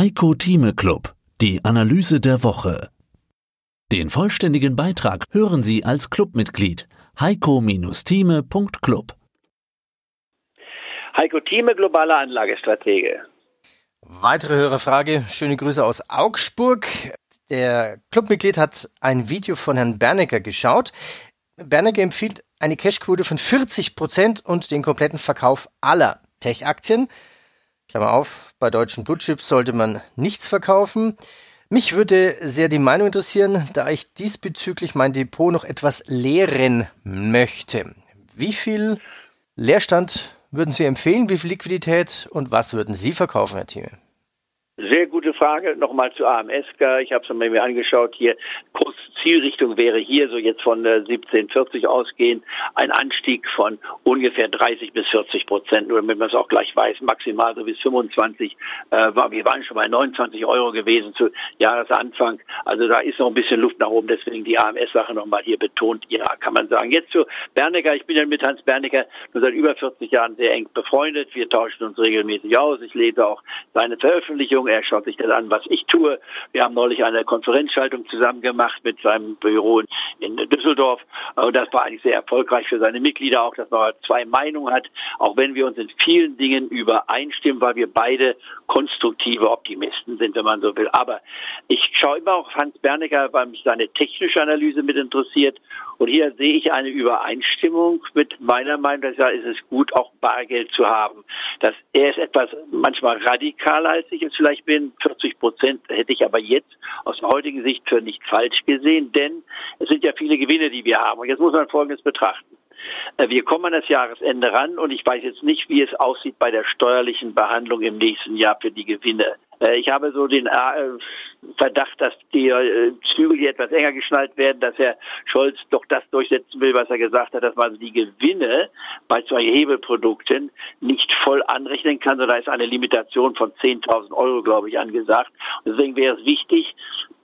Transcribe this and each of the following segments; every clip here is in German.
Heiko Thieme Club, die Analyse der Woche. Den vollständigen Beitrag hören Sie als Clubmitglied heiko-thieme.club. Heiko Thieme, globaler Anlagestratege. Weitere Hörerfrage. Schöne Grüße aus Augsburg. Der Clubmitglied hat ein Video von Herrn Bernecker geschaut. Bernecker empfiehlt eine Cashquote von 40 Prozent und den kompletten Verkauf aller Tech-Aktien. Klammer auf, bei deutschen Blutchips sollte man nichts verkaufen. Mich würde sehr die Meinung interessieren, da ich diesbezüglich mein Depot noch etwas leeren möchte. Wie viel Leerstand würden Sie empfehlen? Wie viel Liquidität und was würden Sie verkaufen, Herr Thieme? Sehr gute Frage. Nochmal zu AMS. Ich habe es mir angeschaut hier. Kurs Zielrichtung wäre hier so jetzt von 1740 ausgehend ein Anstieg von ungefähr 30 bis 40 Prozent. Nur damit man es auch gleich weiß, maximal so bis 25. Äh, wir waren schon bei 29 Euro gewesen zu Jahresanfang. Also da ist noch ein bisschen Luft nach oben. Deswegen die AMS-Sache nochmal hier betont. Ja, kann man sagen. Jetzt zu Bernecker. Ich bin ja mit Hans Bernecker nur seit über 40 Jahren sehr eng befreundet. Wir tauschen uns regelmäßig aus. Ich lese auch seine Veröffentlichung. Er schaut sich das an, was ich tue. Wir haben neulich eine Konferenzschaltung zusammen gemacht mit seinem Büro in Düsseldorf. Und das war eigentlich sehr erfolgreich für seine Mitglieder auch, dass man zwei Meinungen hat, auch wenn wir uns in vielen Dingen übereinstimmen, weil wir beide konstruktive Optimisten sind, wenn man so will. Aber ich schaue immer auch Hans Bernecker, weil mich seine technische Analyse mit interessiert. Und hier sehe ich eine Übereinstimmung mit meiner Meinung, dass ja, ist es gut, auch Bargeld zu haben. Dass er ist etwas manchmal radikaler, als ich es vielleicht bin. 40 Prozent hätte ich aber jetzt aus der heutigen Sicht für nicht falsch gesehen, denn es sind ja viele Gewinne, die wir haben. Und jetzt muss man Folgendes betrachten. Äh, wir kommen an das Jahresende ran und ich weiß jetzt nicht, wie es aussieht bei der steuerlichen Behandlung im nächsten Jahr für die Gewinne. Äh, ich habe so den äh, Verdacht, dass die Zügel hier etwas enger geschnallt werden, dass Herr Scholz doch das durchsetzen will, was er gesagt hat, dass man die Gewinne bei zwei Hebelprodukten nicht voll anrechnen kann, sondern da ist eine Limitation von 10.000 Euro, glaube ich, angesagt. deswegen wäre es wichtig,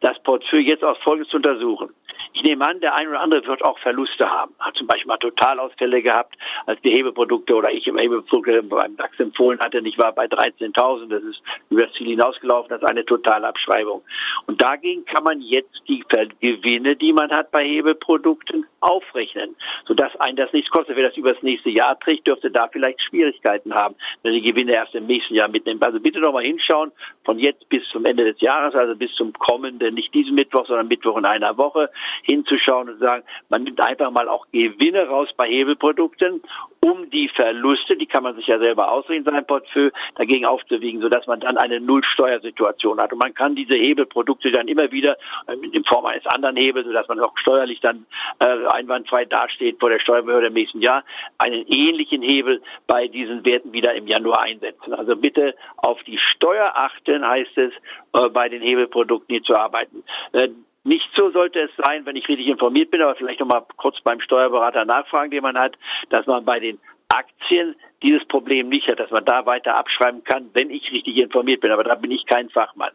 das Portfolio jetzt aus Folgendes zu untersuchen. Ich nehme an, der ein oder andere wird auch Verluste haben. Hat zum Beispiel mal Totalausfälle gehabt, als die Hebeprodukte oder ich im Hebeprodukte beim DAX empfohlen hatte. Ich war bei 13.000. Das ist über das Ziel hinausgelaufen. Das ist eine Totalabschreibung. Und dagegen kann man jetzt die Gewinne, die man hat bei Hebeprodukten, aufrechnen, sodass ein das nichts kostet. Wer das über das nächste Jahr trägt, dürfte da vielleicht Schwierigkeiten haben, wenn die Gewinne erst im nächsten Jahr mitnimmt. Also bitte nochmal hinschauen, von jetzt bis zum Ende des Jahres, also bis zum kommenden, nicht diesen Mittwoch, sondern Mittwoch in einer Woche, hinzuschauen und sagen, man nimmt einfach mal auch Gewinne raus bei Hebelprodukten, um die Verluste, die kann man sich ja selber ausrechnen, sein Portfolio, dagegen aufzuwiegen, sodass man dann eine Nullsteuersituation hat. Und man kann diese Hebelprodukte dann immer wieder äh, in Form eines anderen Hebels, sodass man auch steuerlich dann äh, einwandfrei dasteht vor der Steuerbehörde im nächsten Jahr, einen ähnlichen Hebel bei diesen Werten wieder im Januar einsetzen. Also bitte auf die Steuer achten, heißt es, äh, bei den Hebelprodukten hier zu arbeiten. Äh, nicht so sollte es sein, wenn ich richtig informiert bin, aber vielleicht noch mal kurz beim Steuerberater nachfragen, den man hat, dass man bei den Aktien dieses Problem nicht hat, dass man da weiter abschreiben kann, wenn ich richtig informiert bin. Aber da bin ich kein Fachmann.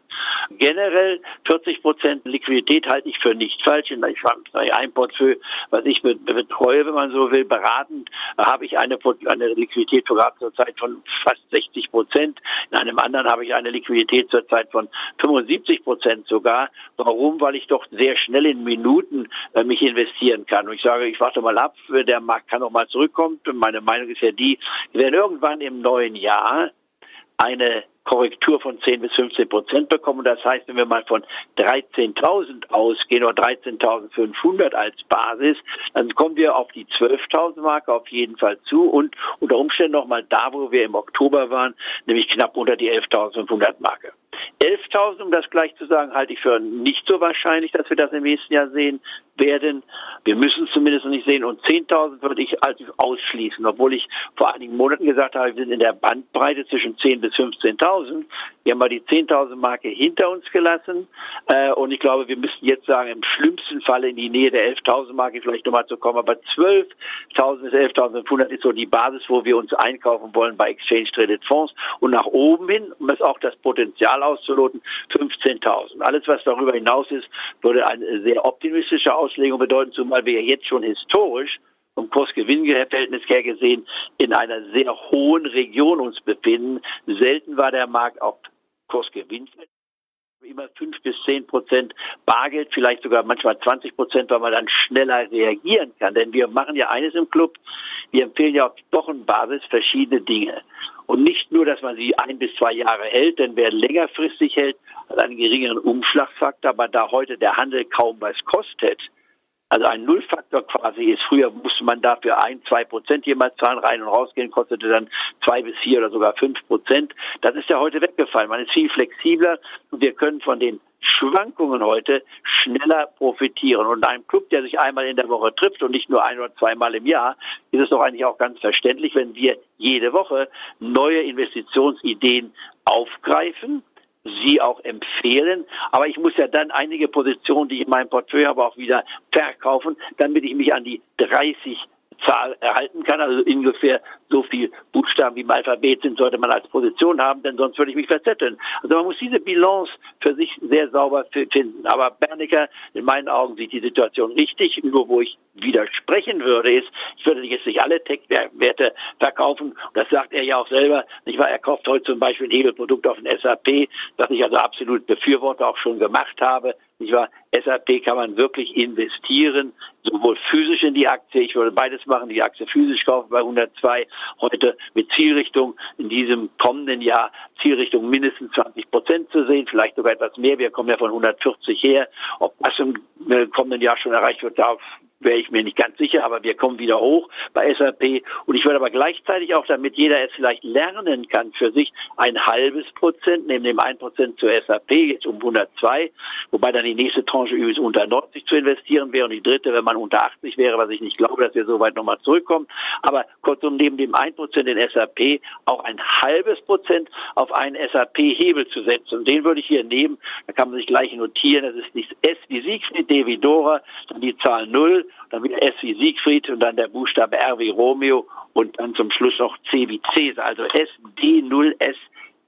Generell 40 Prozent Liquidität halte ich für nicht falsch. Ich habe ein Portfolio, was ich betreue, wenn man so will, beratend, habe ich eine, eine Liquidität zurzeit von fast 60 Prozent. In einem anderen habe ich eine Liquidität zurzeit von 75 Prozent sogar. Warum? Weil ich doch sehr schnell in Minuten äh, mich investieren kann. Und ich sage, ich warte mal ab, der Markt kann noch mal zurückkommen. Meine Meinung ist ja die, wir werden irgendwann im neuen Jahr eine Korrektur von 10 bis 15 Prozent bekommen. Das heißt, wenn wir mal von 13.000 ausgehen oder 13.500 als Basis, dann kommen wir auf die 12.000 Marke auf jeden Fall zu und unter Umständen nochmal da, wo wir im Oktober waren, nämlich knapp unter die 11.500 Marke. 11.000, um das gleich zu sagen, halte ich für nicht so wahrscheinlich, dass wir das im nächsten Jahr sehen werden. Wir müssen es zumindest noch nicht sehen. Und 10.000 würde ich also ausschließen, obwohl ich vor einigen Monaten gesagt habe, wir sind in der Bandbreite zwischen 10.000 bis 15.000. Wir haben mal die 10.000 Marke hinter uns gelassen. Äh, und ich glaube, wir müssen jetzt sagen, im schlimmsten Falle in die Nähe der 11.000 Marke vielleicht nochmal zu kommen. Aber 12.000 bis 11.500 ist so die Basis, wo wir uns einkaufen wollen bei Exchange Traded Fonds. Und nach oben hin, es auch das Potenzial auszuloten, 15.000. Alles, was darüber hinaus ist, würde eine sehr optimistische Auslegung bedeuten, zumal wir jetzt schon historisch vom Kurs-Gewinn-Verhältnis her gesehen in einer sehr hohen Region uns befinden. Selten war der Markt auf Kursgewinn immer fünf bis zehn Prozent Bargeld, vielleicht sogar manchmal 20 Prozent, weil man dann schneller reagieren kann. Denn wir machen ja eines im Club, wir empfehlen ja auf Wochenbasis verschiedene Dinge. Und nicht nur, dass man sie ein bis zwei Jahre hält, denn wer längerfristig hält, hat einen geringeren Umschlagsfaktor, aber da heute der Handel kaum was kostet, also ein Nullfaktor quasi ist, früher musste man dafür ein, zwei Prozent jemals zahlen, rein und rausgehen, kostete dann zwei bis vier oder sogar fünf Prozent. Das ist ja heute weggefallen. Man ist viel flexibler und wir können von den Schwankungen heute schneller profitieren. Und einem Club, der sich einmal in der Woche trifft und nicht nur ein oder zweimal im Jahr, ist es doch eigentlich auch ganz verständlich, wenn wir jede Woche neue Investitionsideen aufgreifen sie auch empfehlen. Aber ich muss ja dann einige Positionen, die ich in meinem Portfolio habe, auch wieder verkaufen, damit ich mich an die 30 Zahl erhalten kann. Also ungefähr so viel Buchstaben wie im Alphabet sind, sollte man als Position haben, denn sonst würde ich mich verzetteln. Also man muss diese Bilanz für sich sehr sauber finden. Aber Bernecker, in meinen Augen, sieht die Situation richtig. Nur wo ich widersprechen würde, ist, ich würde jetzt nicht alle Tech-Werte verkaufen. Das sagt er ja auch selber. Nicht wahr? Er kauft heute zum Beispiel ein Hebelprodukt auf den SAP, das ich also absolut befürworte, auch schon gemacht habe. Nicht wahr? SAP kann man wirklich investieren, sowohl physisch in die Aktie, ich würde beides machen, die Aktie physisch kaufen bei 102, heute mit Zielrichtung in diesem kommenden Jahr Zielrichtung mindestens 20 Prozent zu sehen, vielleicht sogar etwas mehr. Wir kommen ja von 140 her. Ob das im kommenden Jahr schon erreicht wird, darf wäre ich mir nicht ganz sicher, aber wir kommen wieder hoch bei SAP. Und ich würde aber gleichzeitig auch, damit jeder es vielleicht lernen kann für sich, ein halbes Prozent, neben dem ein Prozent zur SAP, jetzt um 102, wobei dann die nächste Tranche übrigens unter 90 zu investieren wäre und die dritte, wenn man unter 80 wäre, was ich nicht glaube, dass wir so weit nochmal zurückkommen. Aber kurzum, neben dem ein Prozent in SAP auch ein halbes Prozent auf einen SAP-Hebel zu setzen. Und den würde ich hier nehmen, da kann man sich gleich notieren, das ist nicht S wie Siegfried, D wie Dora, dann die Zahl 0, dann wieder S wie Siegfried und dann der Buchstabe R wie Romeo und dann zum Schluss noch C wie Cäsar, also S D 0 S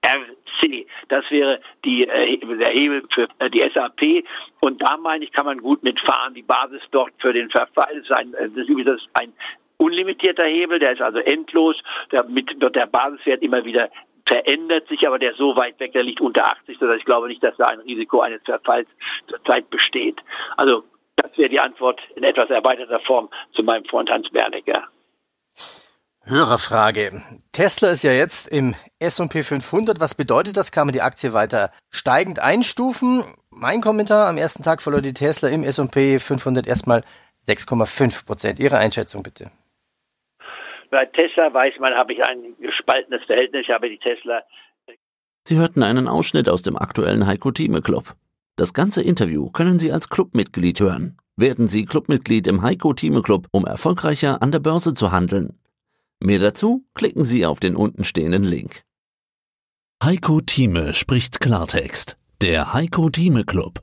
RC. Das wäre die, äh, der Hebel für äh, die SAP. Und da meine ich, kann man gut mitfahren. Die Basis dort für den Verfall ist ein, äh, das ist ein unlimitierter Hebel, der ist also endlos. Damit wird der Basiswert immer wieder verändert sich, aber der so weit weg, der liegt unter 80, sodass ich glaube nicht, dass da ein Risiko eines Verfalls zurzeit besteht. Also das wäre die Antwort in etwas erweiterter Form zu meinem Freund Hans Bernecker. Hörerfrage. Tesla ist ja jetzt im S&P 500. Was bedeutet das? Kann man die Aktie weiter steigend einstufen? Mein Kommentar, am ersten Tag verlor die Tesla im S&P 500 erstmal 6,5 Prozent. Ihre Einschätzung bitte. Bei Tesla weiß man, habe ich ein gespaltenes Verhältnis. Ich habe die Tesla. Sie hörten einen Ausschnitt aus dem aktuellen Heiko Thieme Club. Das ganze Interview können Sie als Clubmitglied hören. Werden Sie Clubmitglied im Heiko Thieme Club, um erfolgreicher an der Börse zu handeln. Mehr dazu klicken Sie auf den untenstehenden Link. Heiko Thieme spricht Klartext. Der Heiko Thieme Club.